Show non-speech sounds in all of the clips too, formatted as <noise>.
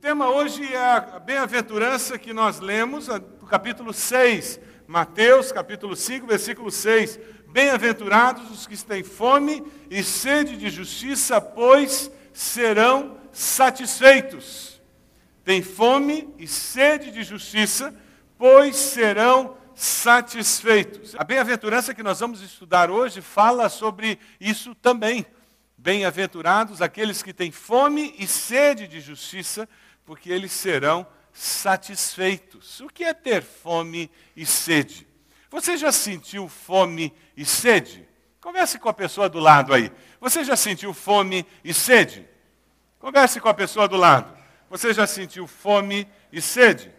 tema hoje é a bem-aventurança que nós lemos, no capítulo 6, Mateus, capítulo 5, versículo 6. Bem-aventurados os que têm fome e sede de justiça, pois serão satisfeitos. Tem fome e sede de justiça, pois serão satisfeitos. A bem-aventurança que nós vamos estudar hoje fala sobre isso também. Bem-aventurados aqueles que têm fome e sede de justiça, porque eles serão satisfeitos. O que é ter fome e sede? Você já sentiu fome e sede? Converse com a pessoa do lado aí. Você já sentiu fome e sede? Converse com a pessoa do lado. Você já sentiu fome e sede?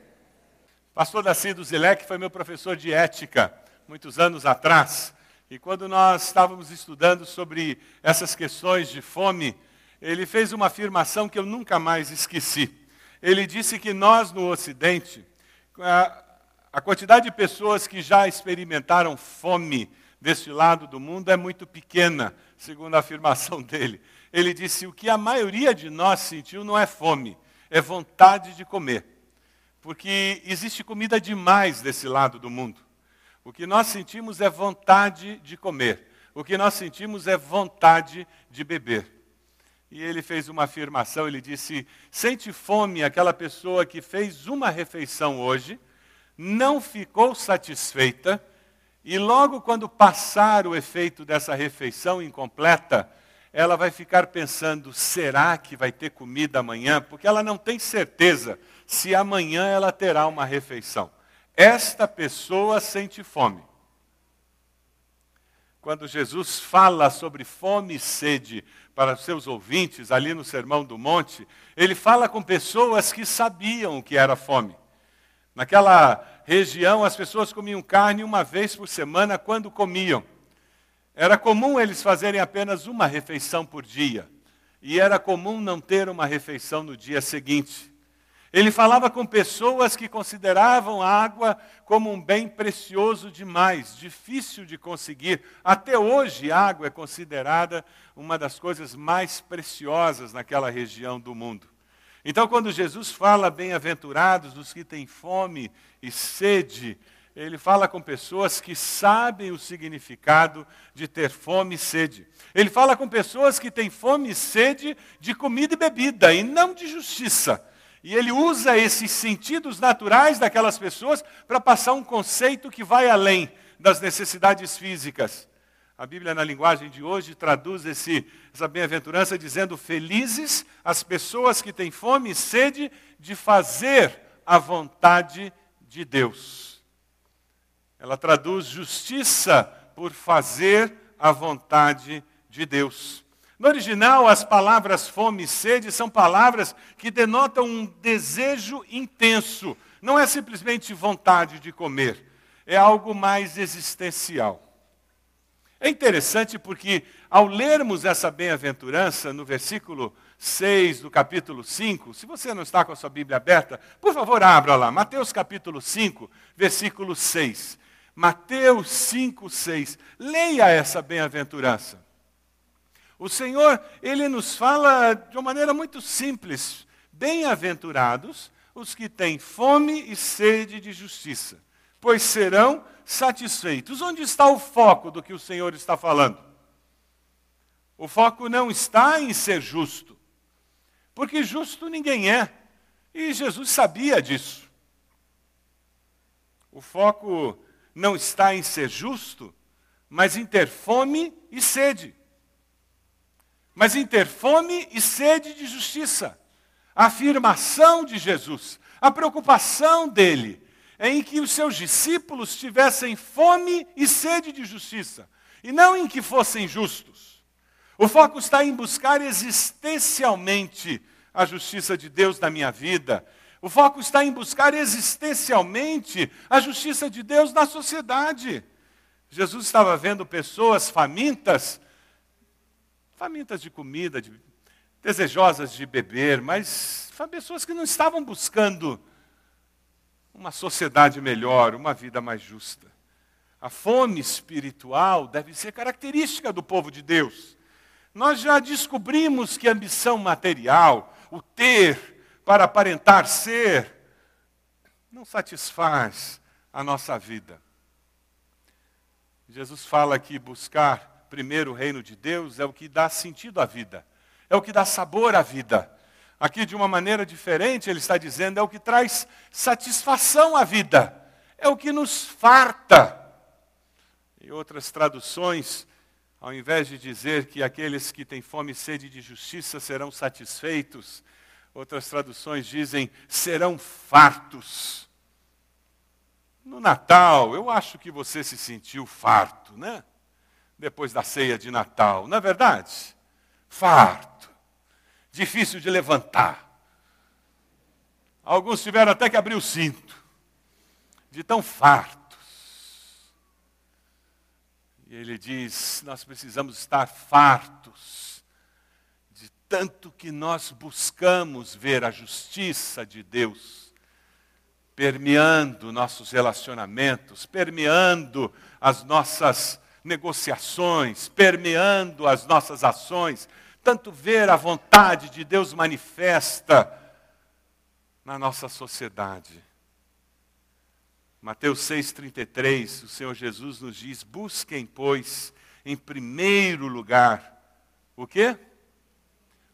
Pastor Dacido Zilek foi meu professor de ética muitos anos atrás. E quando nós estávamos estudando sobre essas questões de fome, ele fez uma afirmação que eu nunca mais esqueci. Ele disse que nós no Ocidente, a quantidade de pessoas que já experimentaram fome deste lado do mundo é muito pequena, segundo a afirmação <laughs> dele. Ele disse: o que a maioria de nós sentiu não é fome, é vontade de comer. Porque existe comida demais desse lado do mundo. O que nós sentimos é vontade de comer. O que nós sentimos é vontade de beber. E ele fez uma afirmação, ele disse: sente fome aquela pessoa que fez uma refeição hoje, não ficou satisfeita, e logo quando passar o efeito dessa refeição incompleta, ela vai ficar pensando: será que vai ter comida amanhã? Porque ela não tem certeza se amanhã ela terá uma refeição. Esta pessoa sente fome. Quando Jesus fala sobre fome e sede para seus ouvintes ali no Sermão do Monte, ele fala com pessoas que sabiam o que era fome. Naquela região, as pessoas comiam carne uma vez por semana quando comiam. Era comum eles fazerem apenas uma refeição por dia. E era comum não ter uma refeição no dia seguinte. Ele falava com pessoas que consideravam a água como um bem precioso demais, difícil de conseguir. Até hoje, a água é considerada uma das coisas mais preciosas naquela região do mundo. Então, quando Jesus fala bem-aventurados os que têm fome e sede, ele fala com pessoas que sabem o significado de ter fome e sede. Ele fala com pessoas que têm fome e sede de comida e bebida, e não de justiça. E ele usa esses sentidos naturais daquelas pessoas para passar um conceito que vai além das necessidades físicas. A Bíblia, na linguagem de hoje, traduz esse, essa bem-aventurança dizendo: Felizes as pessoas que têm fome e sede de fazer a vontade de Deus. Ela traduz justiça por fazer a vontade de Deus. No original, as palavras fome e sede são palavras que denotam um desejo intenso. Não é simplesmente vontade de comer, é algo mais existencial. É interessante porque, ao lermos essa bem-aventurança, no versículo 6 do capítulo 5, se você não está com a sua Bíblia aberta, por favor, abra lá, Mateus capítulo 5, versículo 6. Mateus 5, 6. Leia essa bem-aventurança. O Senhor, ele nos fala de uma maneira muito simples: bem-aventurados os que têm fome e sede de justiça, pois serão satisfeitos. Onde está o foco do que o Senhor está falando? O foco não está em ser justo, porque justo ninguém é, e Jesus sabia disso. O foco não está em ser justo, mas em ter fome e sede mas em ter fome e sede de justiça. A afirmação de Jesus, a preocupação dele, é em que os seus discípulos tivessem fome e sede de justiça, e não em que fossem justos. O foco está em buscar existencialmente a justiça de Deus na minha vida. O foco está em buscar existencialmente a justiça de Deus na sociedade. Jesus estava vendo pessoas famintas famintas de comida, de, desejosas de beber, mas pessoas que não estavam buscando uma sociedade melhor, uma vida mais justa. A fome espiritual deve ser característica do povo de Deus. Nós já descobrimos que a ambição material, o ter, para aparentar ser, não satisfaz a nossa vida. Jesus fala que buscar primeiro o reino de Deus é o que dá sentido à vida, é o que dá sabor à vida. Aqui, de uma maneira diferente, ele está dizendo, é o que traz satisfação à vida, é o que nos farta. Em outras traduções, ao invés de dizer que aqueles que têm fome e sede de justiça serão satisfeitos, outras traduções dizem serão fartos. No Natal, eu acho que você se sentiu farto, né? Depois da ceia de Natal, não é verdade? Farto. Difícil de levantar. Alguns tiveram até que abrir o cinto, de tão fartos. E ele diz: nós precisamos estar fartos de tanto que nós buscamos ver a justiça de Deus permeando nossos relacionamentos, permeando as nossas negociações, permeando as nossas ações, tanto ver a vontade de Deus manifesta na nossa sociedade. Mateus 6,33, o Senhor Jesus nos diz: busquem, pois, em primeiro lugar, o quê?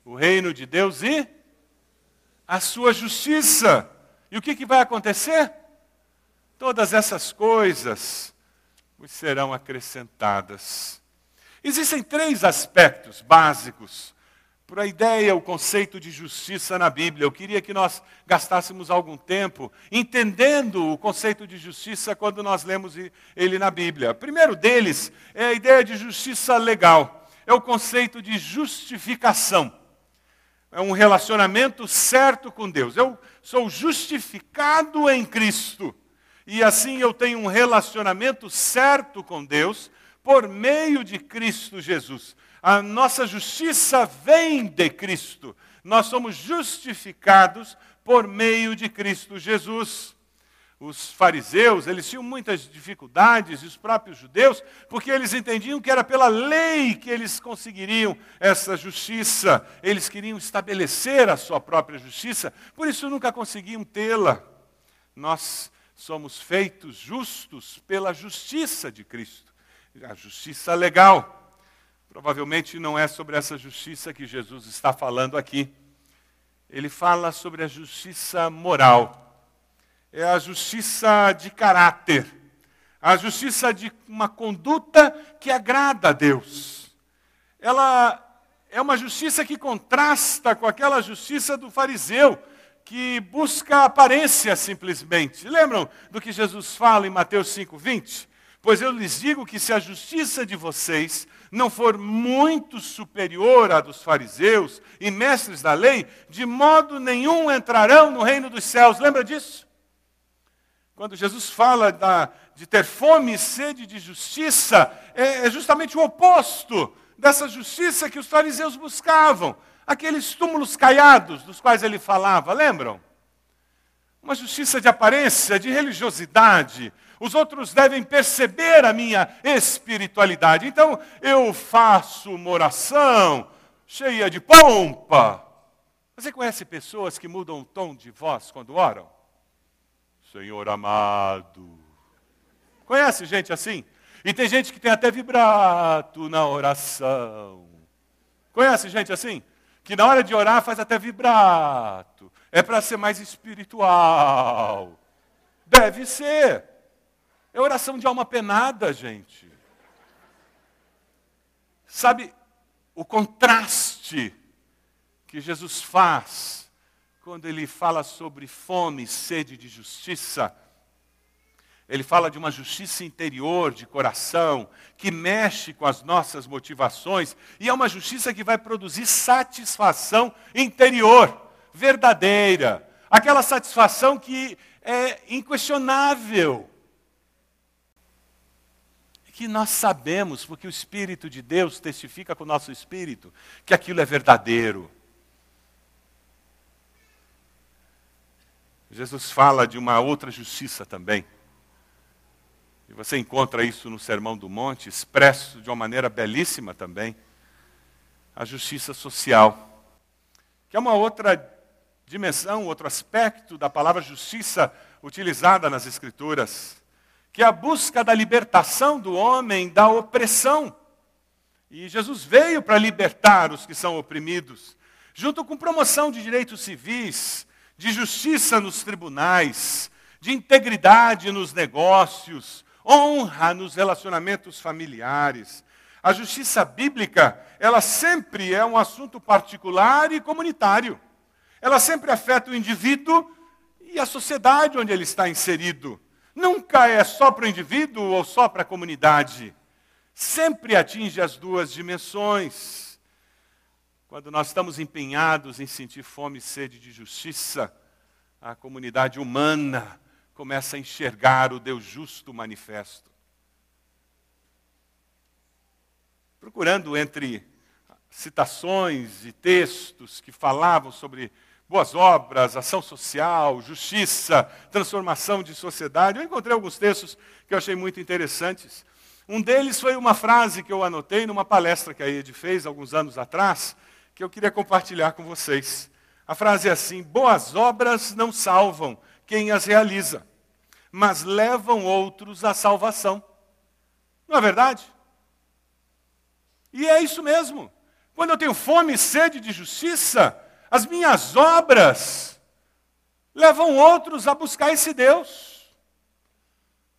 O reino de Deus e a sua justiça e o que, que vai acontecer? Todas essas coisas vos serão acrescentadas. Existem três aspectos básicos para a ideia, o conceito de justiça na Bíblia. Eu queria que nós gastássemos algum tempo entendendo o conceito de justiça quando nós lemos ele na Bíblia. O primeiro deles é a ideia de justiça legal, é o conceito de justificação. É um relacionamento certo com Deus. Eu sou justificado em Cristo. E assim eu tenho um relacionamento certo com Deus por meio de Cristo Jesus. A nossa justiça vem de Cristo. Nós somos justificados por meio de Cristo Jesus os fariseus, eles tinham muitas dificuldades, e os próprios judeus, porque eles entendiam que era pela lei que eles conseguiriam essa justiça. Eles queriam estabelecer a sua própria justiça, por isso nunca conseguiam tê-la. Nós somos feitos justos pela justiça de Cristo, a justiça legal. Provavelmente não é sobre essa justiça que Jesus está falando aqui. Ele fala sobre a justiça moral é a justiça de caráter, a justiça de uma conduta que agrada a Deus. Ela é uma justiça que contrasta com aquela justiça do fariseu, que busca aparência simplesmente. Lembram do que Jesus fala em Mateus 5:20? Pois eu lhes digo que se a justiça de vocês não for muito superior à dos fariseus e mestres da lei, de modo nenhum entrarão no reino dos céus. Lembra disso? Quando Jesus fala da, de ter fome e sede de justiça, é, é justamente o oposto dessa justiça que os fariseus buscavam. Aqueles túmulos caiados dos quais ele falava, lembram? Uma justiça de aparência, de religiosidade. Os outros devem perceber a minha espiritualidade. Então eu faço uma oração cheia de pompa. Você conhece pessoas que mudam o tom de voz quando oram? Senhor amado. Conhece gente assim? E tem gente que tem até vibrato na oração. Conhece gente assim? Que na hora de orar faz até vibrato. É para ser mais espiritual. Deve ser. É oração de alma penada, gente. Sabe o contraste que Jesus faz quando ele fala sobre fome sede de justiça, ele fala de uma justiça interior, de coração, que mexe com as nossas motivações, e é uma justiça que vai produzir satisfação interior, verdadeira, aquela satisfação que é inquestionável. Que nós sabemos, porque o Espírito de Deus testifica com o nosso espírito, que aquilo é verdadeiro. Jesus fala de uma outra justiça também. E você encontra isso no Sermão do Monte, expresso de uma maneira belíssima também. A justiça social, que é uma outra dimensão, outro aspecto da palavra justiça utilizada nas Escrituras, que é a busca da libertação do homem da opressão. E Jesus veio para libertar os que são oprimidos, junto com promoção de direitos civis, de justiça nos tribunais, de integridade nos negócios, honra nos relacionamentos familiares. A justiça bíblica, ela sempre é um assunto particular e comunitário. Ela sempre afeta o indivíduo e a sociedade onde ele está inserido. Nunca é só para o indivíduo ou só para a comunidade. Sempre atinge as duas dimensões. Quando nós estamos empenhados em sentir fome e sede de justiça, a comunidade humana começa a enxergar o Deus justo manifesto. Procurando entre citações e textos que falavam sobre boas obras, ação social, justiça, transformação de sociedade. Eu encontrei alguns textos que eu achei muito interessantes. Um deles foi uma frase que eu anotei numa palestra que a Ed fez alguns anos atrás, que eu queria compartilhar com vocês. A frase é assim: Boas obras não salvam quem as realiza, mas levam outros à salvação. Não é verdade? E é isso mesmo. Quando eu tenho fome e sede de justiça, as minhas obras levam outros a buscar esse Deus.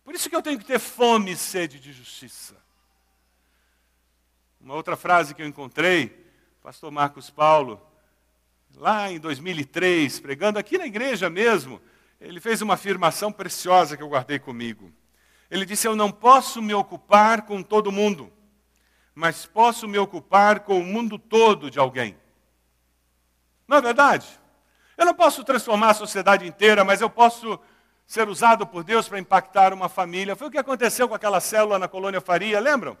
Por isso que eu tenho que ter fome e sede de justiça. Uma outra frase que eu encontrei, pastor Marcos Paulo, lá em 2003, pregando aqui na igreja mesmo, ele fez uma afirmação preciosa que eu guardei comigo. Ele disse: Eu não posso me ocupar com todo mundo, mas posso me ocupar com o mundo todo de alguém. Não é verdade? Eu não posso transformar a sociedade inteira, mas eu posso ser usado por Deus para impactar uma família. Foi o que aconteceu com aquela célula na colônia Faria, lembram?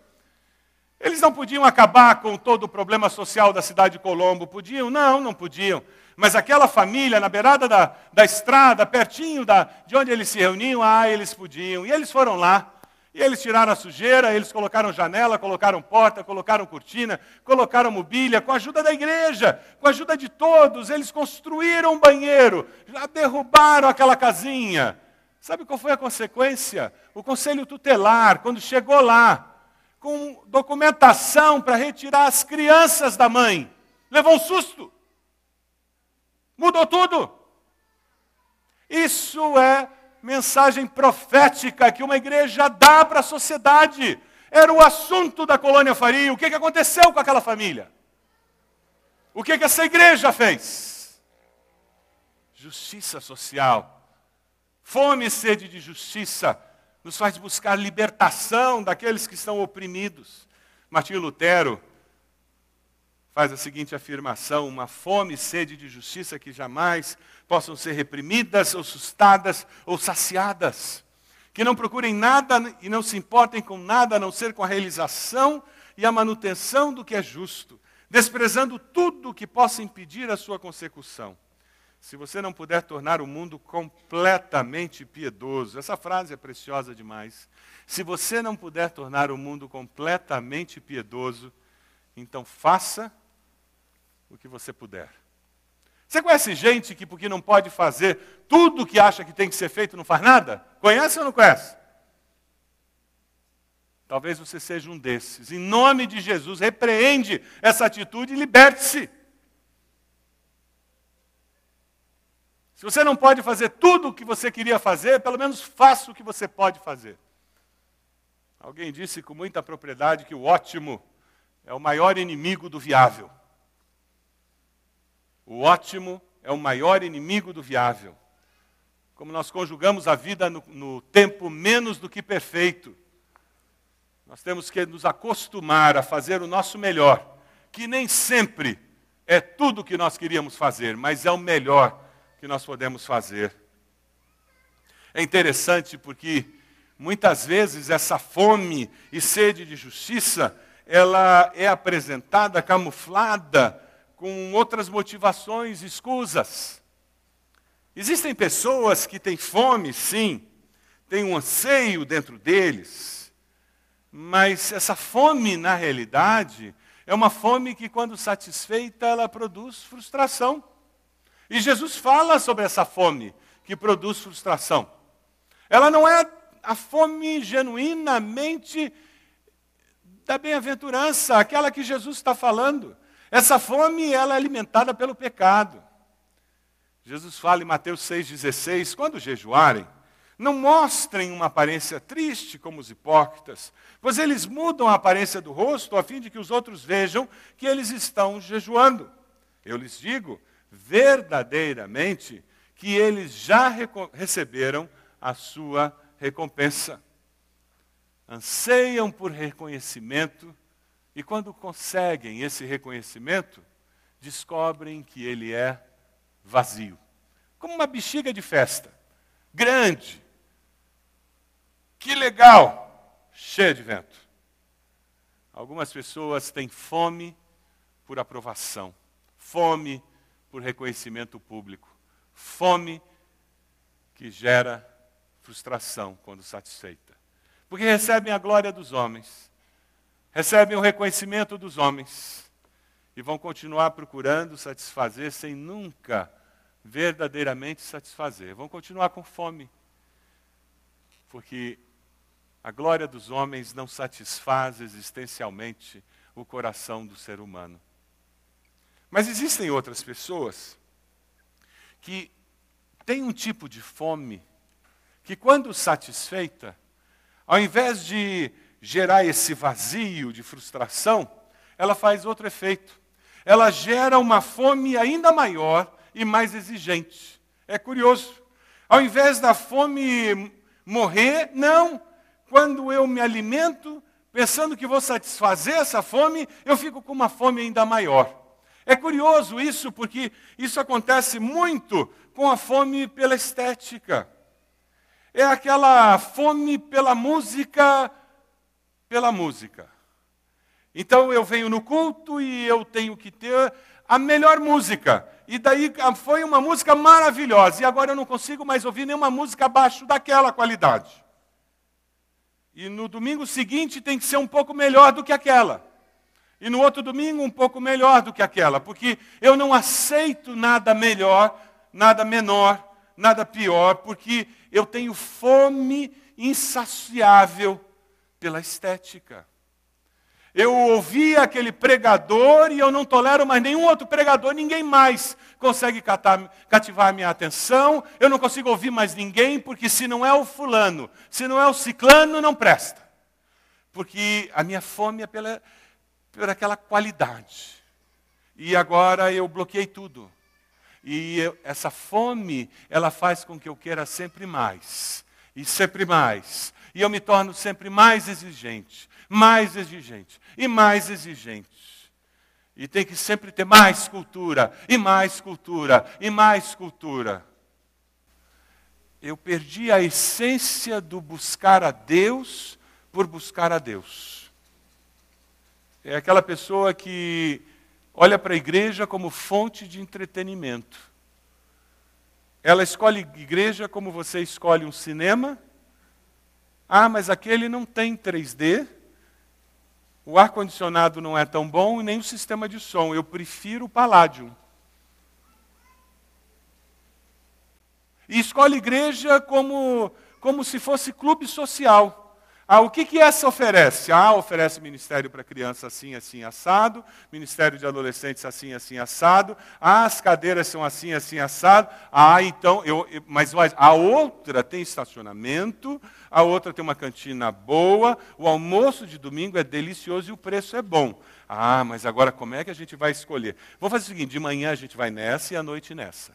Eles não podiam acabar com todo o problema social da cidade de Colombo. Podiam? Não, não podiam. Mas aquela família, na beirada da, da estrada, pertinho da, de onde eles se reuniam, ah, eles podiam. E eles foram lá. E eles tiraram a sujeira, eles colocaram janela, colocaram porta, colocaram cortina, colocaram mobília, com a ajuda da igreja, com a ajuda de todos, eles construíram um banheiro, já derrubaram aquela casinha. Sabe qual foi a consequência? O conselho tutelar, quando chegou lá, com documentação para retirar as crianças da mãe, levou um susto. Mudou tudo. Isso é mensagem profética que uma igreja dá para a sociedade. Era o assunto da colônia Faria. O que, que aconteceu com aquela família? O que, que essa igreja fez? Justiça social. Fome e sede de justiça nos faz buscar libertação daqueles que estão oprimidos. Martinho Lutero faz a seguinte afirmação: uma fome e sede de justiça que jamais possam ser reprimidas, ou sustadas, ou saciadas. Que não procurem nada e não se importem com nada a não ser com a realização e a manutenção do que é justo, desprezando tudo que possa impedir a sua consecução. Se você não puder tornar o mundo completamente piedoso, essa frase é preciosa demais. Se você não puder tornar o mundo completamente piedoso, então faça o que você puder. Você conhece gente que, porque não pode fazer tudo o que acha que tem que ser feito, não faz nada? Conhece ou não conhece? Talvez você seja um desses. Em nome de Jesus, repreende essa atitude e liberte-se. Se você não pode fazer tudo o que você queria fazer, pelo menos faça o que você pode fazer. Alguém disse com muita propriedade que o ótimo é o maior inimigo do viável. O ótimo é o maior inimigo do viável. Como nós conjugamos a vida no, no tempo menos do que perfeito, nós temos que nos acostumar a fazer o nosso melhor, que nem sempre é tudo o que nós queríamos fazer, mas é o melhor que nós podemos fazer. É interessante porque muitas vezes essa fome e sede de justiça, ela é apresentada camuflada com outras motivações escusas. Existem pessoas que têm fome, sim, têm um anseio dentro deles, mas essa fome, na realidade, é uma fome que, quando satisfeita, ela produz frustração. E Jesus fala sobre essa fome que produz frustração. Ela não é a fome genuinamente da bem-aventurança, aquela que Jesus está falando. Essa fome ela é alimentada pelo pecado. Jesus fala em Mateus 6,16: quando jejuarem, não mostrem uma aparência triste como os hipócritas, pois eles mudam a aparência do rosto a fim de que os outros vejam que eles estão jejuando. Eu lhes digo, verdadeiramente, que eles já receberam a sua recompensa. Anseiam por reconhecimento e, quando conseguem esse reconhecimento, descobrem que ele é vazio como uma bexiga de festa grande, que legal, cheia de vento. Algumas pessoas têm fome por aprovação, fome por reconhecimento público, fome que gera frustração quando satisfeita. Porque recebem a glória dos homens, recebem o reconhecimento dos homens e vão continuar procurando satisfazer sem nunca verdadeiramente satisfazer. Vão continuar com fome, porque a glória dos homens não satisfaz existencialmente o coração do ser humano. Mas existem outras pessoas que têm um tipo de fome que, quando satisfeita, ao invés de gerar esse vazio de frustração, ela faz outro efeito. Ela gera uma fome ainda maior e mais exigente. É curioso. Ao invés da fome morrer, não. Quando eu me alimento, pensando que vou satisfazer essa fome, eu fico com uma fome ainda maior. É curioso isso, porque isso acontece muito com a fome pela estética. É aquela fome pela música, pela música. Então eu venho no culto e eu tenho que ter a melhor música. E daí ah, foi uma música maravilhosa. E agora eu não consigo mais ouvir nenhuma música abaixo daquela qualidade. E no domingo seguinte tem que ser um pouco melhor do que aquela. E no outro domingo um pouco melhor do que aquela. Porque eu não aceito nada melhor, nada menor, nada pior. Porque eu tenho fome insaciável pela estética. Eu ouvi aquele pregador e eu não tolero mais nenhum outro pregador, ninguém mais consegue catar, cativar a minha atenção. Eu não consigo ouvir mais ninguém, porque se não é o fulano, se não é o ciclano, não presta. Porque a minha fome é pela, por aquela qualidade. E agora eu bloqueei tudo. E eu, essa fome, ela faz com que eu queira sempre mais. E sempre mais. E eu me torno sempre mais exigente mais exigente e mais exigente. E tem que sempre ter mais cultura, e mais cultura, e mais cultura. Eu perdi a essência do buscar a Deus por buscar a Deus. É aquela pessoa que olha para a igreja como fonte de entretenimento. Ela escolhe igreja como você escolhe um cinema. Ah, mas aquele não tem 3D o ar-condicionado não é tão bom e nem o sistema de som. Eu prefiro o Palladium. E escolhe igreja como, como se fosse clube social. Ah, o que, que essa oferece? Ah, oferece ministério para criança assim, assim, assado, ministério de adolescentes assim, assim, assado. Ah, as cadeiras são assim, assim, assado. Ah, então, eu, mas, mas a outra tem estacionamento, a outra tem uma cantina boa, o almoço de domingo é delicioso e o preço é bom. Ah, mas agora como é que a gente vai escolher? Vamos fazer o seguinte: de manhã a gente vai nessa e à noite nessa.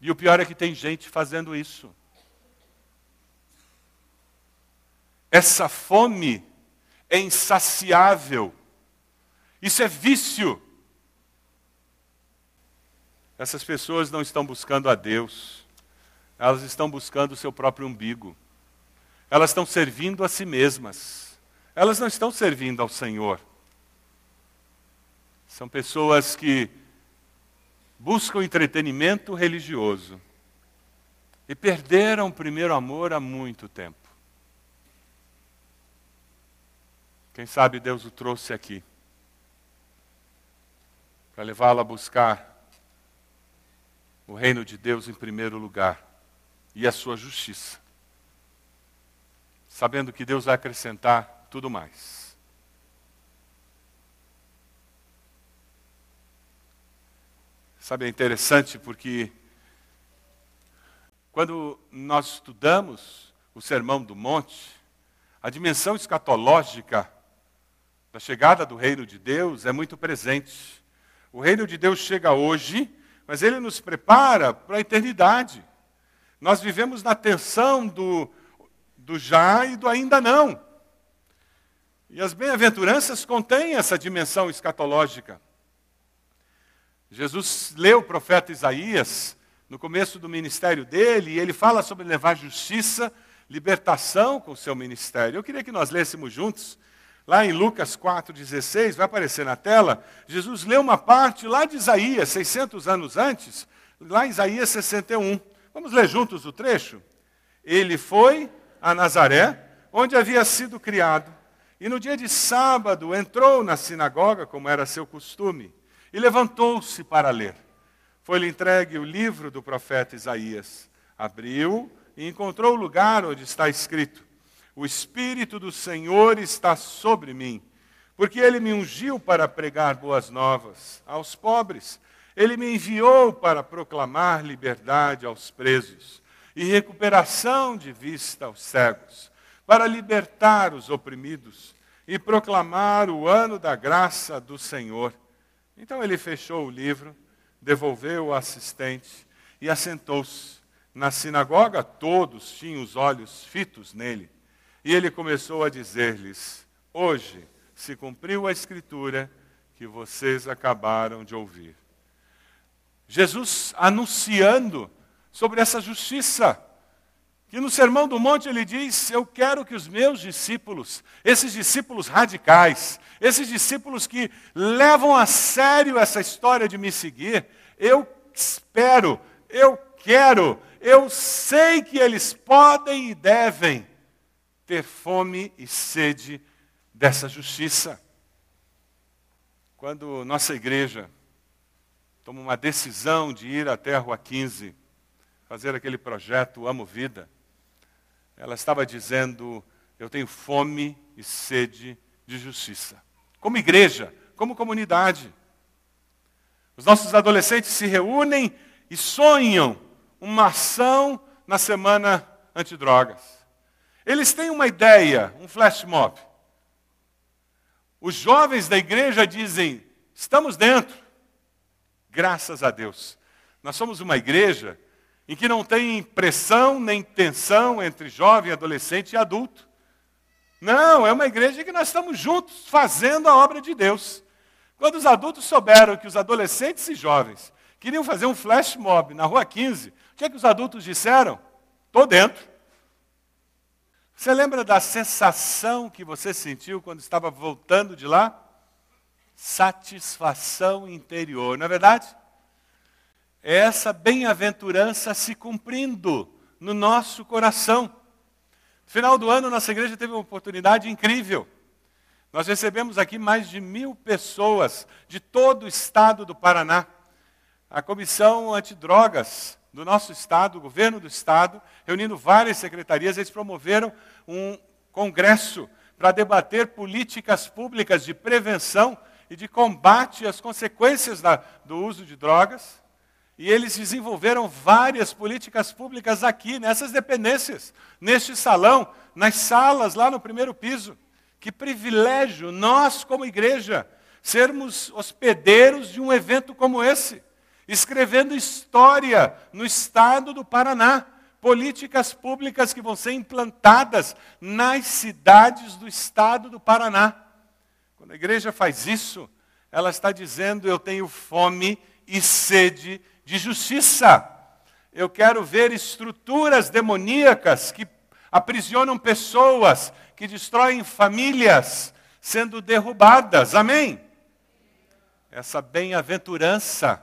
E o pior é que tem gente fazendo isso. Essa fome é insaciável. Isso é vício. Essas pessoas não estão buscando a Deus, elas estão buscando o seu próprio umbigo. Elas estão servindo a si mesmas. Elas não estão servindo ao Senhor. São pessoas que buscam entretenimento religioso e perderam o primeiro amor há muito tempo. Quem sabe Deus o trouxe aqui para levá-lo a buscar o reino de Deus em primeiro lugar e a sua justiça, sabendo que Deus vai acrescentar tudo mais. Sabe, é interessante porque quando nós estudamos o Sermão do Monte, a dimensão escatológica da chegada do reino de Deus é muito presente. O reino de Deus chega hoje, mas ele nos prepara para a eternidade. Nós vivemos na tensão do, do já e do ainda não. E as bem-aventuranças contêm essa dimensão escatológica. Jesus leu o profeta Isaías no começo do ministério dele, e ele fala sobre levar justiça, libertação com o seu ministério. Eu queria que nós lêssemos juntos, lá em Lucas 4,16, vai aparecer na tela, Jesus leu uma parte lá de Isaías, 600 anos antes, lá em Isaías 61. Vamos ler juntos o trecho? Ele foi a Nazaré, onde havia sido criado, e no dia de sábado entrou na sinagoga, como era seu costume, e levantou-se para ler. Foi-lhe entregue o livro do profeta Isaías. Abriu e encontrou o lugar onde está escrito: O Espírito do Senhor está sobre mim, porque ele me ungiu para pregar boas novas aos pobres. Ele me enviou para proclamar liberdade aos presos e recuperação de vista aos cegos, para libertar os oprimidos e proclamar o ano da graça do Senhor. Então ele fechou o livro devolveu o assistente e assentou-se. Na sinagoga, todos tinham os olhos fitos nele. E ele começou a dizer-lhes: Hoje se cumpriu a escritura que vocês acabaram de ouvir. Jesus anunciando sobre essa justiça. Que no Sermão do Monte ele diz: Eu quero que os meus discípulos, esses discípulos radicais, esses discípulos que levam a sério essa história de me seguir, eu espero, eu quero, eu sei que eles podem e devem ter fome e sede dessa justiça. Quando nossa igreja toma uma decisão de ir até a Rua 15, fazer aquele projeto Amo Vida, ela estava dizendo: Eu tenho fome e sede de justiça. Como igreja, como comunidade. Os nossos adolescentes se reúnem e sonham uma ação na semana antidrogas. Eles têm uma ideia, um flash mob. Os jovens da igreja dizem: estamos dentro. Graças a Deus. Nós somos uma igreja em que não tem pressão nem tensão entre jovem, adolescente e adulto. Não, é uma igreja em que nós estamos juntos fazendo a obra de Deus. Quando os adultos souberam que os adolescentes e jovens queriam fazer um flash mob na rua 15, o que, é que os adultos disseram? Estou dentro. Você lembra da sensação que você sentiu quando estava voltando de lá? Satisfação interior, não é verdade? é essa bem-aventurança se cumprindo no nosso coração. Final do ano, nossa igreja teve uma oportunidade incrível. Nós recebemos aqui mais de mil pessoas de todo o estado do Paraná. A comissão antidrogas do nosso estado, o governo do estado, reunindo várias secretarias, eles promoveram um congresso para debater políticas públicas de prevenção e de combate às consequências da, do uso de drogas. E eles desenvolveram várias políticas públicas aqui, nessas dependências, neste salão, nas salas lá no primeiro piso. Que privilégio nós, como igreja, sermos hospedeiros de um evento como esse, escrevendo história no estado do Paraná, políticas públicas que vão ser implantadas nas cidades do estado do Paraná. Quando a igreja faz isso, ela está dizendo: Eu tenho fome e sede de justiça. Eu quero ver estruturas demoníacas que aprisionam pessoas, que destroem famílias, sendo derrubadas. Amém? Essa bem-aventurança,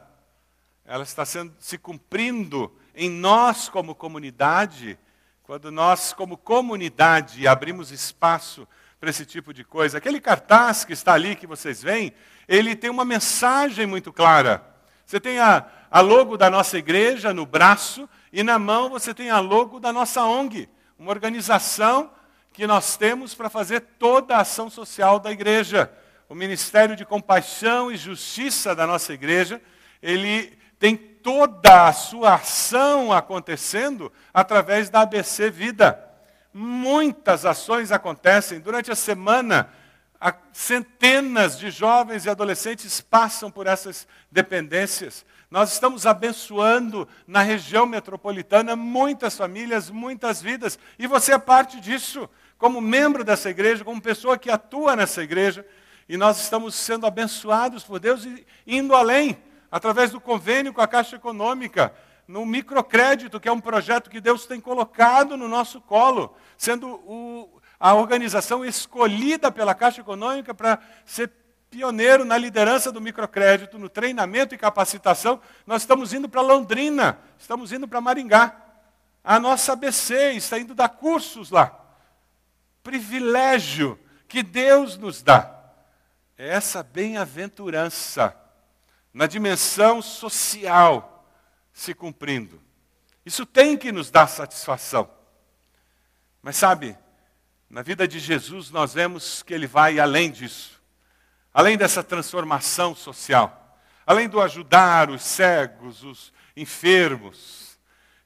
ela está sendo, se cumprindo em nós como comunidade, quando nós, como comunidade, abrimos espaço para esse tipo de coisa. Aquele cartaz que está ali, que vocês veem, ele tem uma mensagem muito clara. Você tem a, a logo da nossa igreja no braço e na mão você tem a logo da nossa ONG, uma organização que nós temos para fazer toda a ação social da igreja. O Ministério de Compaixão e Justiça da nossa igreja, ele tem toda a sua ação acontecendo através da ABC Vida. Muitas ações acontecem durante a semana. Centenas de jovens e adolescentes passam por essas dependências. Nós estamos abençoando na região metropolitana muitas famílias, muitas vidas, e você é parte disso, como membro dessa igreja, como pessoa que atua nessa igreja, e nós estamos sendo abençoados por Deus e indo além, através do convênio com a Caixa Econômica, no microcrédito, que é um projeto que Deus tem colocado no nosso colo, sendo o, a organização escolhida pela Caixa Econômica para ser pioneiro na liderança do microcrédito, no treinamento e capacitação. Nós estamos indo para Londrina, estamos indo para Maringá. A nossa ABC está indo dar cursos lá. Privilégio que Deus nos dá. É essa bem-aventurança na dimensão social se cumprindo. Isso tem que nos dar satisfação. Mas sabe, na vida de Jesus nós vemos que ele vai além disso além dessa transformação social, além do ajudar os cegos, os enfermos,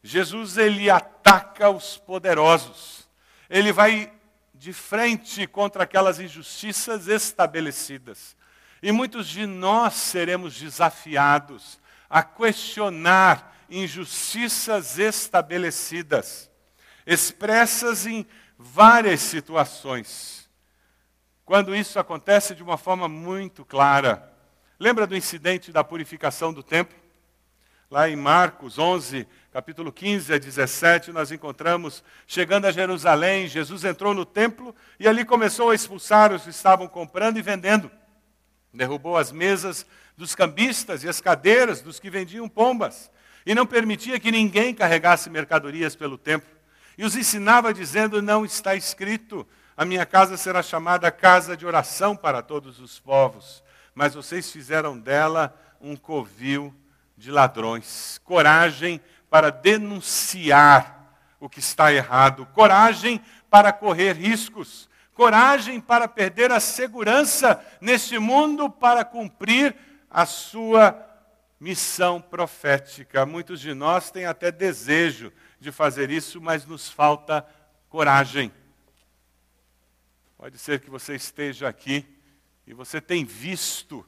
Jesus ele ataca os poderosos. Ele vai de frente contra aquelas injustiças estabelecidas. E muitos de nós seremos desafiados a questionar injustiças estabelecidas, expressas em várias situações. Quando isso acontece de uma forma muito clara. Lembra do incidente da purificação do templo? Lá em Marcos 11, capítulo 15 a 17, nós encontramos, chegando a Jerusalém, Jesus entrou no templo e ali começou a expulsar os que estavam comprando e vendendo. Derrubou as mesas dos cambistas e as cadeiras dos que vendiam pombas, e não permitia que ninguém carregasse mercadorias pelo templo. E os ensinava dizendo: Não está escrito, a minha casa será chamada casa de oração para todos os povos, mas vocês fizeram dela um covil de ladrões. Coragem para denunciar o que está errado, coragem para correr riscos, coragem para perder a segurança neste mundo para cumprir a sua missão profética. Muitos de nós têm até desejo de fazer isso, mas nos falta coragem. Pode ser que você esteja aqui e você tem visto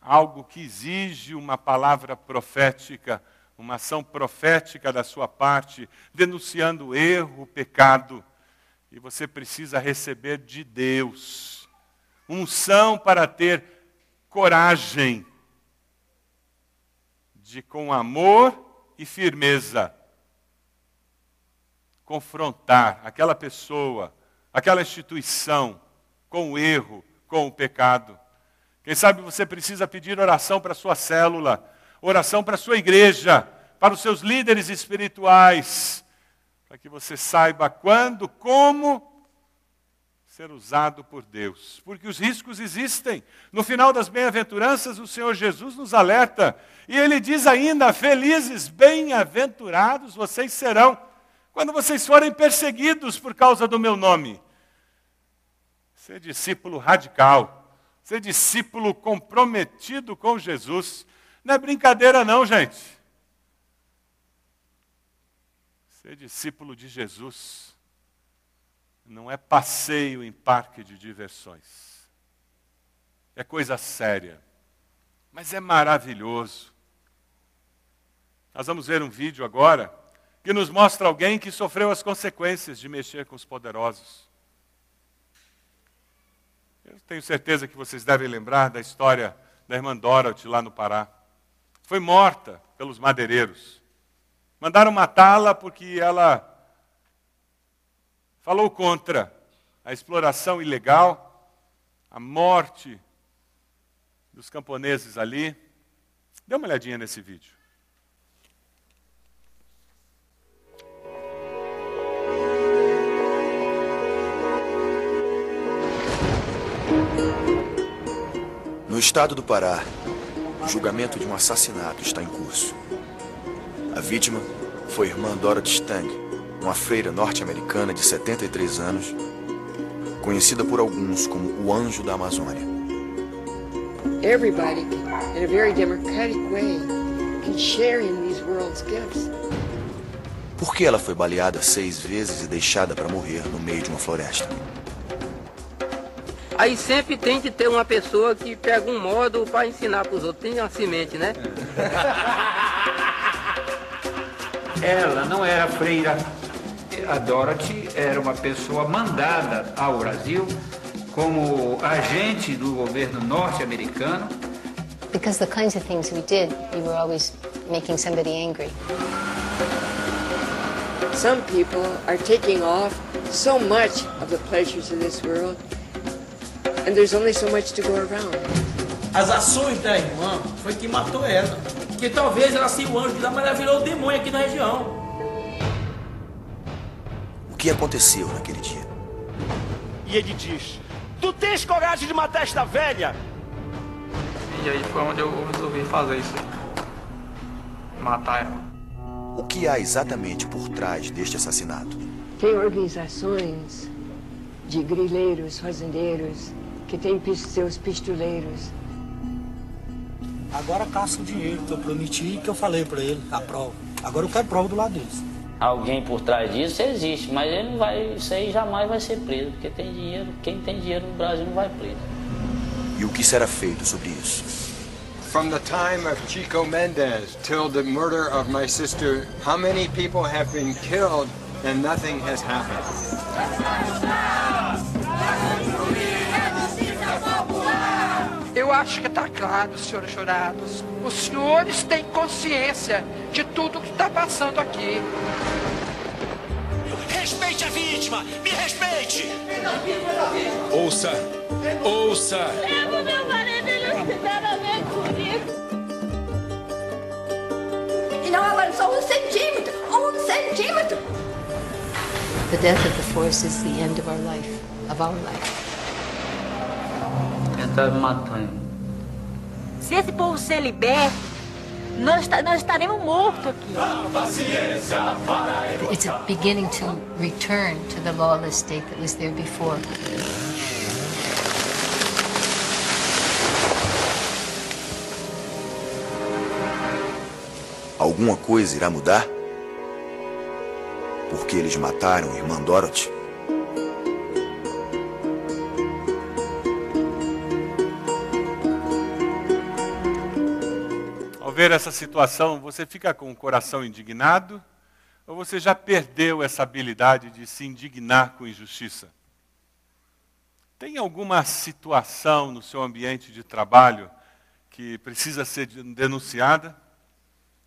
algo que exige uma palavra profética, uma ação profética da sua parte, denunciando erro, pecado, e você precisa receber de Deus unção para ter coragem de, com amor e firmeza, confrontar aquela pessoa aquela instituição com o erro, com o pecado. Quem sabe você precisa pedir oração para a sua célula, oração para a sua igreja, para os seus líderes espirituais, para que você saiba quando, como ser usado por Deus. Porque os riscos existem. No final das bem-aventuranças, o Senhor Jesus nos alerta. E ele diz ainda: Felizes, bem-aventurados vocês serão quando vocês forem perseguidos por causa do meu nome. Ser discípulo radical, ser discípulo comprometido com Jesus, não é brincadeira, não, gente. Ser discípulo de Jesus não é passeio em parque de diversões. É coisa séria, mas é maravilhoso. Nós vamos ver um vídeo agora que nos mostra alguém que sofreu as consequências de mexer com os poderosos. Eu tenho certeza que vocês devem lembrar da história da irmã Dorothy lá no Pará. Foi morta pelos madeireiros. Mandaram matá-la porque ela falou contra a exploração ilegal, a morte dos camponeses ali. Dê uma olhadinha nesse vídeo. No estado do Pará, O julgamento de um assassinato está em curso. A vítima foi a irmã Dorothy Stang, uma freira norte-americana de 73 anos, conhecida por alguns como o Anjo da Amazônia. Everybody, in a very democratic way, can share in these world's gifts. Por que ela foi baleada seis vezes e deixada para morrer no meio de uma floresta? Aí sempre tem de ter uma pessoa que pega um modo para ensinar para os outros. Tem uma semente, né? <laughs> Ela não era freira. A Dorothy era uma pessoa mandada ao Brasil como agente do governo norte-americano. Because the kinds of things we did, we were always making somebody angry. Some people are taking off so much of the pleasures of this world, and there's only so much to go around. As ações da irmã foi que matou ela. Que talvez ela seja o anjo de lá, mas ela virou o demônio aqui na região. O que aconteceu naquele dia? E ele diz: Tu tens coragem de matar esta velha? E aí foi onde eu resolvi fazer isso aí. Matar ela. O que há exatamente por trás deste assassinato? Tem organizações de grileiros, fazendeiros, que têm seus pistoleiros. Agora caça o dinheiro que eu prometi que eu falei pra ele, a prova. Agora eu quero prova do lado deles. Alguém por trás disso existe, mas ele não vai, isso aí jamais vai ser preso, porque tem dinheiro, quem tem dinheiro no Brasil não vai preso. E o que será feito sobre isso? From the time of Chico Mendez till the murder of my sister, how many people have been killed and nothing has happened? Eu acho que está claro, senhores jurados. Os senhores têm consciência de tudo que está passando aqui. Respeite a vítima! Me respeite! Ouça! Ouça! Eu, meu marido, ele sinceramente comigo. E não avançou um centímetro, um centímetro. The death of the force is the end of our life, of our life. Está me matando. Se esse povo ser liberto, nós, nós estaremos mortos aqui. It's a beginning to return to the lawless state that was there before. Alguma coisa irá mudar? Porque eles mataram a irmã Dorothy? Ver essa situação, você fica com o coração indignado ou você já perdeu essa habilidade de se indignar com injustiça? Tem alguma situação no seu ambiente de trabalho que precisa ser de- denunciada?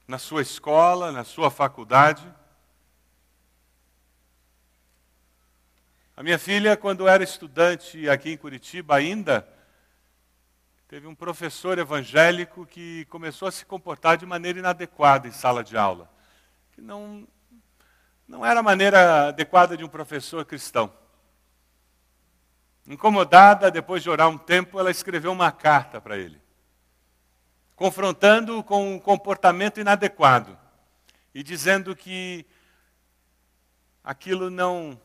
Na sua escola, na sua faculdade? A minha filha, quando era estudante aqui em Curitiba ainda, teve um professor evangélico que começou a se comportar de maneira inadequada em sala de aula. Que não, não era a maneira adequada de um professor cristão. Incomodada, depois de orar um tempo, ela escreveu uma carta para ele, confrontando-o com um comportamento inadequado e dizendo que aquilo não,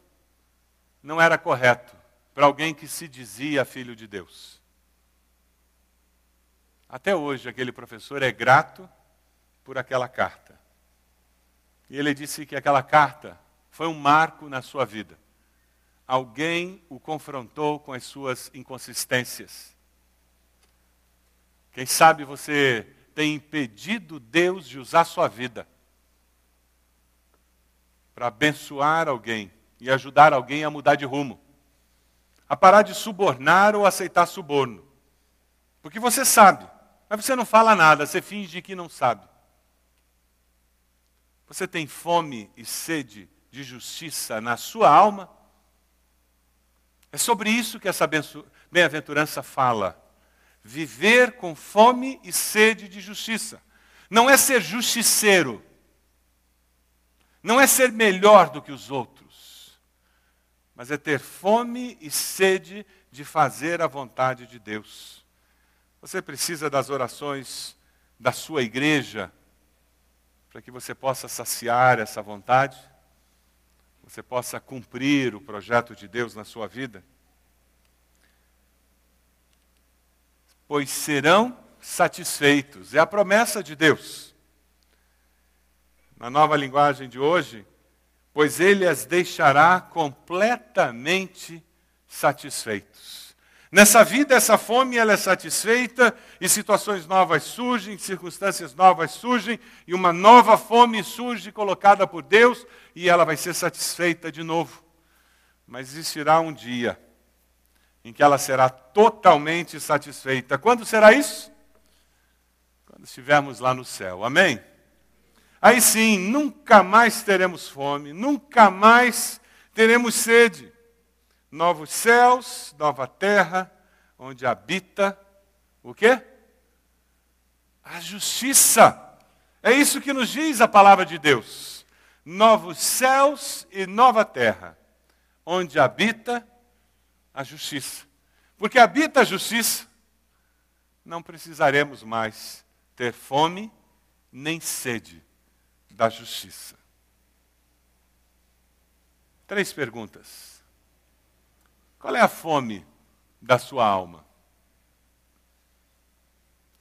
não era correto para alguém que se dizia filho de Deus. Até hoje, aquele professor é grato por aquela carta. E ele disse que aquela carta foi um marco na sua vida. Alguém o confrontou com as suas inconsistências. Quem sabe você tem impedido Deus de usar sua vida para abençoar alguém e ajudar alguém a mudar de rumo, a parar de subornar ou aceitar suborno. Porque você sabe, mas você não fala nada, você finge que não sabe. Você tem fome e sede de justiça na sua alma? É sobre isso que essa bem-aventurança fala. Viver com fome e sede de justiça. Não é ser justiceiro. Não é ser melhor do que os outros. Mas é ter fome e sede de fazer a vontade de Deus. Você precisa das orações da sua igreja, para que você possa saciar essa vontade, você possa cumprir o projeto de Deus na sua vida? Pois serão satisfeitos, é a promessa de Deus. Na nova linguagem de hoje, pois ele as deixará completamente satisfeitos. Nessa vida, essa fome ela é satisfeita e situações novas surgem, circunstâncias novas surgem e uma nova fome surge colocada por Deus e ela vai ser satisfeita de novo. Mas existirá um dia em que ela será totalmente satisfeita. Quando será isso? Quando estivermos lá no céu. Amém? Aí sim, nunca mais teremos fome, nunca mais teremos sede novos céus, nova terra, onde habita o quê? A justiça. É isso que nos diz a palavra de Deus. Novos céus e nova terra, onde habita a justiça. Porque habita a justiça, não precisaremos mais ter fome nem sede da justiça. Três perguntas. Qual é a fome da sua alma?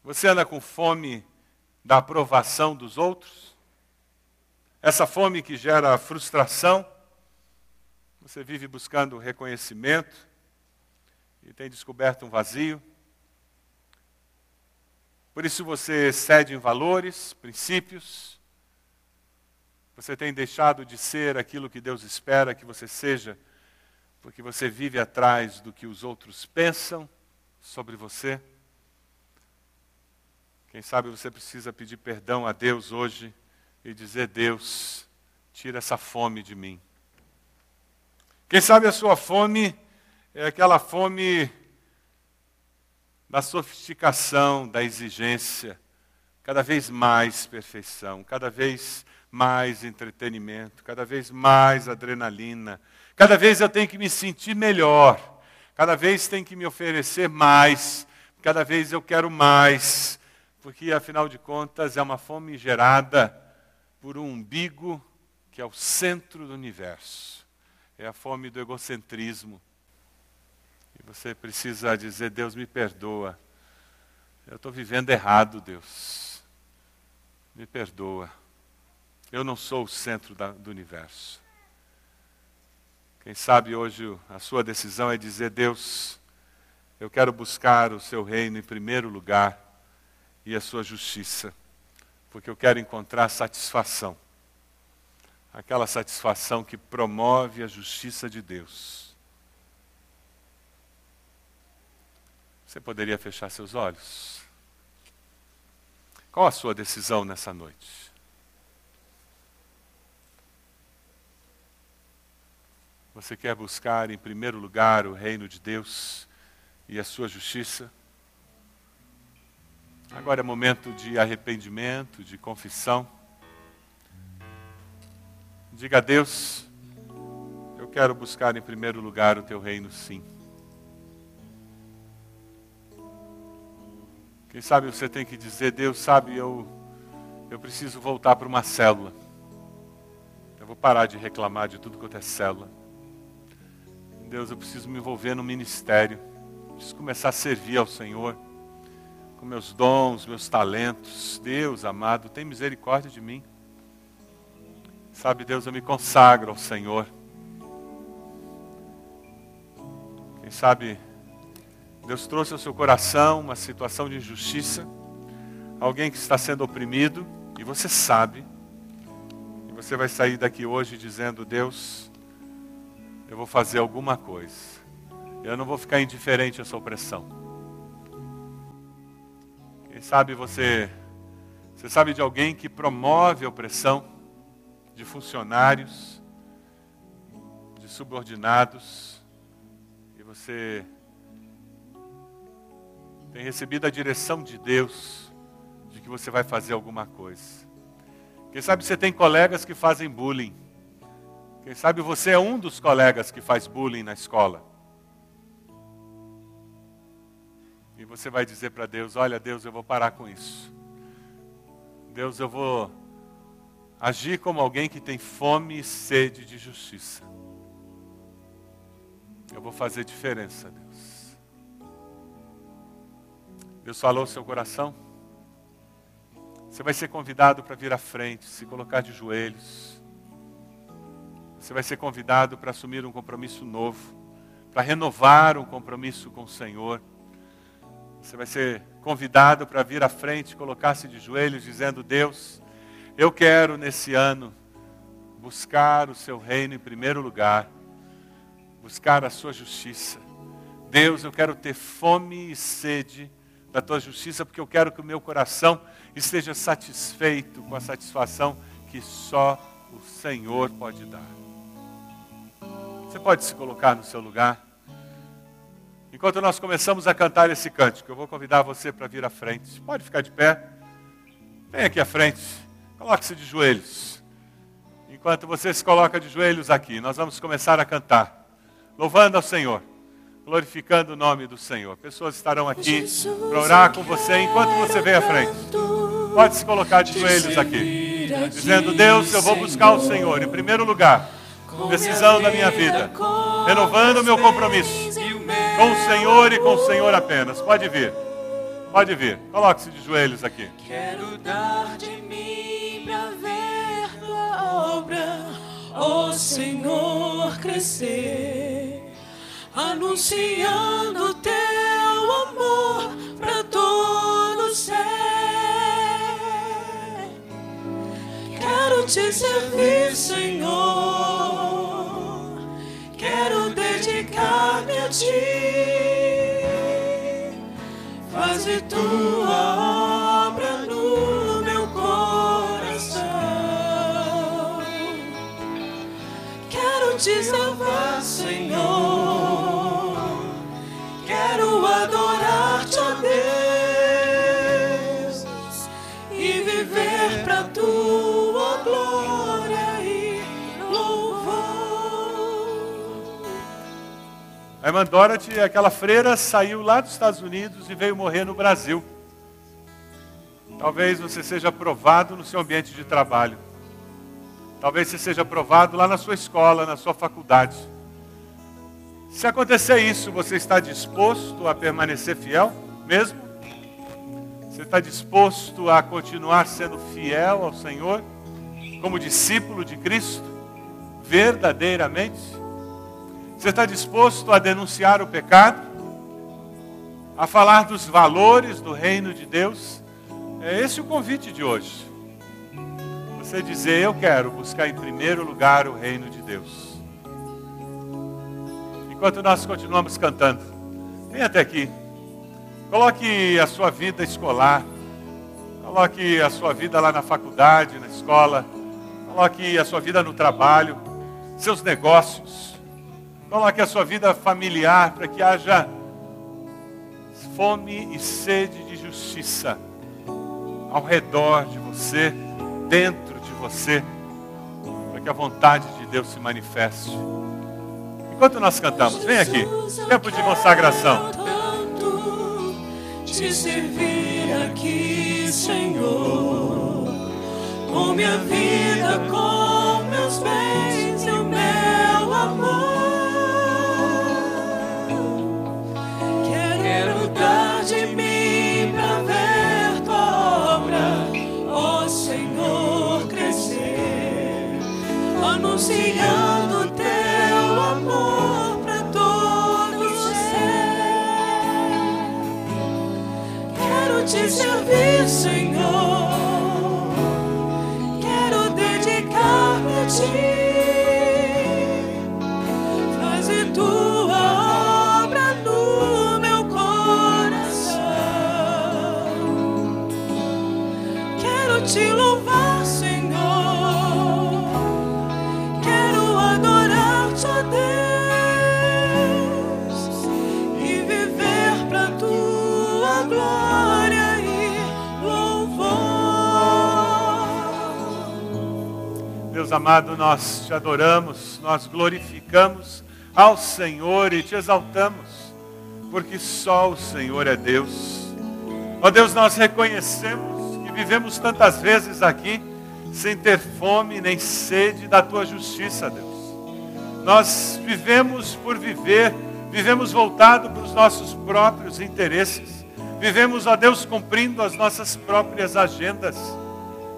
Você anda com fome da aprovação dos outros? Essa fome que gera frustração? Você vive buscando reconhecimento e tem descoberto um vazio? Por isso você cede em valores, princípios. Você tem deixado de ser aquilo que Deus espera que você seja porque você vive atrás do que os outros pensam sobre você. Quem sabe você precisa pedir perdão a Deus hoje e dizer: Deus, tira essa fome de mim. Quem sabe a sua fome é aquela fome da sofisticação, da exigência, cada vez mais perfeição, cada vez mais entretenimento, cada vez mais adrenalina, Cada vez eu tenho que me sentir melhor. Cada vez tem que me oferecer mais. Cada vez eu quero mais. Porque, afinal de contas, é uma fome gerada por um umbigo que é o centro do universo. É a fome do egocentrismo. E você precisa dizer: Deus me perdoa. Eu estou vivendo errado, Deus. Me perdoa. Eu não sou o centro da, do universo. Quem sabe hoje a sua decisão é dizer: Deus, eu quero buscar o seu reino em primeiro lugar e a sua justiça, porque eu quero encontrar satisfação. Aquela satisfação que promove a justiça de Deus. Você poderia fechar seus olhos? Qual a sua decisão nessa noite? Você quer buscar em primeiro lugar o reino de Deus e a sua justiça? Agora é momento de arrependimento, de confissão. Diga a Deus, eu quero buscar em primeiro lugar o teu reino, sim. Quem sabe você tem que dizer, Deus, sabe, eu, eu preciso voltar para uma célula. Eu vou parar de reclamar de tudo quanto é célula. Deus, eu preciso me envolver no ministério. Preciso começar a servir ao Senhor com meus dons, meus talentos. Deus amado, tem misericórdia de mim. Sabe, Deus, eu me consagro ao Senhor. Quem sabe Deus trouxe ao seu coração uma situação de injustiça, alguém que está sendo oprimido, e você sabe. E você vai sair daqui hoje dizendo: Deus, eu vou fazer alguma coisa. Eu não vou ficar indiferente a essa opressão. Quem sabe você, você sabe de alguém que promove a opressão de funcionários, de subordinados, e você tem recebido a direção de Deus de que você vai fazer alguma coisa. Quem sabe você tem colegas que fazem bullying quem sabe você é um dos colegas que faz bullying na escola. E você vai dizer para Deus: Olha, Deus, eu vou parar com isso. Deus, eu vou agir como alguém que tem fome e sede de justiça. Eu vou fazer diferença, Deus. Deus falou ao seu coração. Você vai ser convidado para vir à frente, se colocar de joelhos. Você vai ser convidado para assumir um compromisso novo, para renovar um compromisso com o Senhor. Você vai ser convidado para vir à frente, colocar-se de joelhos, dizendo: Deus, eu quero nesse ano buscar o seu reino em primeiro lugar, buscar a sua justiça. Deus, eu quero ter fome e sede da tua justiça, porque eu quero que o meu coração esteja satisfeito com a satisfação que só o Senhor pode dar. Você pode se colocar no seu lugar. Enquanto nós começamos a cantar esse cântico, eu vou convidar você para vir à frente. Pode ficar de pé. Vem aqui à frente. Coloque-se de joelhos. Enquanto você se coloca de joelhos aqui, nós vamos começar a cantar, louvando ao Senhor, glorificando o nome do Senhor. Pessoas estarão aqui para orar com você enquanto você vem à frente. Pode se colocar de joelhos aqui, dizendo: Deus, eu vou buscar o Senhor em primeiro lugar, decisão da minha vida, renovando o meu compromisso com o Senhor e com o Senhor apenas. Pode vir, pode vir, coloque-se de joelhos aqui. Quero dar de mim pra ver tua obra, ó Senhor, crescer, anunciando teu amor pra te servir, Senhor. Quero dedicar-me a ti. Faze tua obra no meu coração. Quero te salvar, Senhor. A irmã Dorothy, aquela freira, saiu lá dos Estados Unidos e veio morrer no Brasil. Talvez você seja aprovado no seu ambiente de trabalho. Talvez você seja aprovado lá na sua escola, na sua faculdade. Se acontecer isso, você está disposto a permanecer fiel mesmo? Você está disposto a continuar sendo fiel ao Senhor, como discípulo de Cristo, verdadeiramente? Você está disposto a denunciar o pecado? A falar dos valores do reino de Deus? É esse o convite de hoje. Você dizer, eu quero buscar em primeiro lugar o reino de Deus. Enquanto nós continuamos cantando, vem até aqui. Coloque a sua vida escolar. Coloque a sua vida lá na faculdade, na escola. Coloque a sua vida no trabalho, seus negócios. Coloque a sua vida familiar para que haja fome e sede de justiça ao redor de você, dentro de você, para que a vontade de Deus se manifeste. Enquanto nós cantamos, vem aqui, tempo de consagração. te servir aqui, Senhor, com minha vida, com meus bens anunciando Deus amado, nós te adoramos, nós glorificamos ao Senhor e te exaltamos, porque só o Senhor é Deus. Ó Deus, nós reconhecemos que vivemos tantas vezes aqui sem ter fome nem sede da tua justiça, Deus. Nós vivemos por viver, vivemos voltado para os nossos próprios interesses. Vivemos, ó Deus, cumprindo as nossas próprias agendas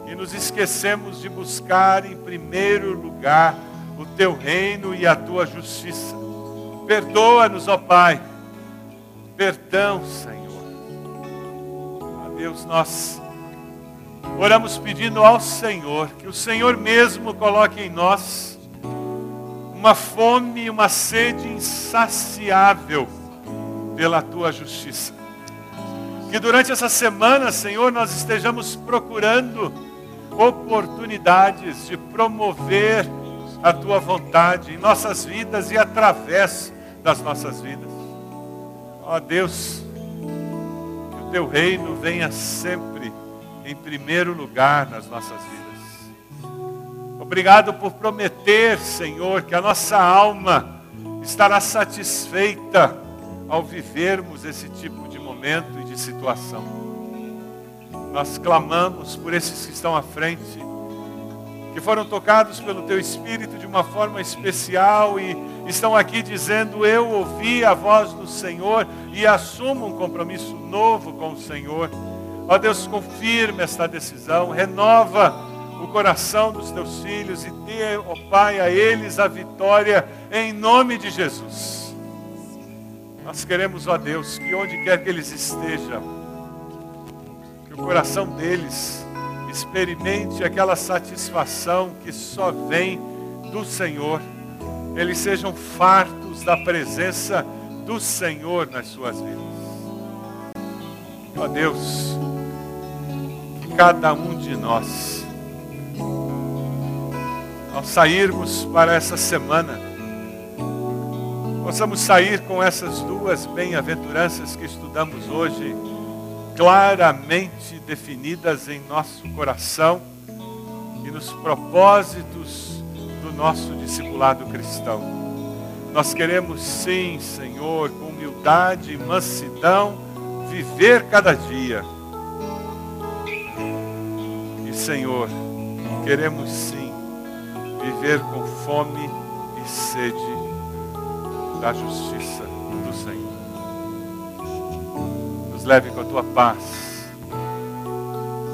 e nos esquecemos de buscar em primeiro lugar o teu reino e a tua justiça. Perdoa-nos, ó Pai. Perdão, Senhor. Ó Deus, nós oramos pedindo ao Senhor que o Senhor mesmo coloque em nós uma fome e uma sede insaciável pela tua justiça. Que durante essa semana, Senhor, nós estejamos procurando oportunidades de promover a tua vontade em nossas vidas e através das nossas vidas. Ó Deus, que o teu reino venha sempre em primeiro lugar nas nossas vidas. Obrigado por prometer, Senhor, que a nossa alma estará satisfeita ao vivermos esse tipo de momento e de situação. Nós clamamos por esses que estão à frente que foram tocados pelo teu Espírito de uma forma especial e estão aqui dizendo: Eu ouvi a voz do Senhor e assumo um compromisso novo com o Senhor. Ó Deus, confirme esta decisão, renova o coração dos teus filhos e dê, ó Pai, a eles a vitória em nome de Jesus. Nós queremos, ó Deus, que onde quer que eles estejam, coração deles experimente aquela satisfação que só vem do Senhor. Eles sejam fartos da presença do Senhor nas suas vidas. Ó Deus, que cada um de nós, ao sairmos para essa semana, possamos sair com essas duas bem-aventuranças que estudamos hoje claramente definidas em nosso coração e nos propósitos do nosso discipulado cristão. Nós queremos sim, Senhor, com humildade e mansidão, viver cada dia. E, Senhor, queremos sim viver com fome e sede da justiça leve com a tua paz.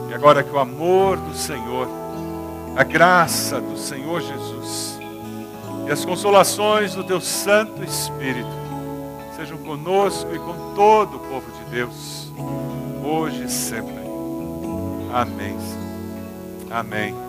E agora que o amor do Senhor, a graça do Senhor Jesus e as consolações do teu Santo Espírito sejam conosco e com todo o povo de Deus, hoje e sempre. Amém. Amém.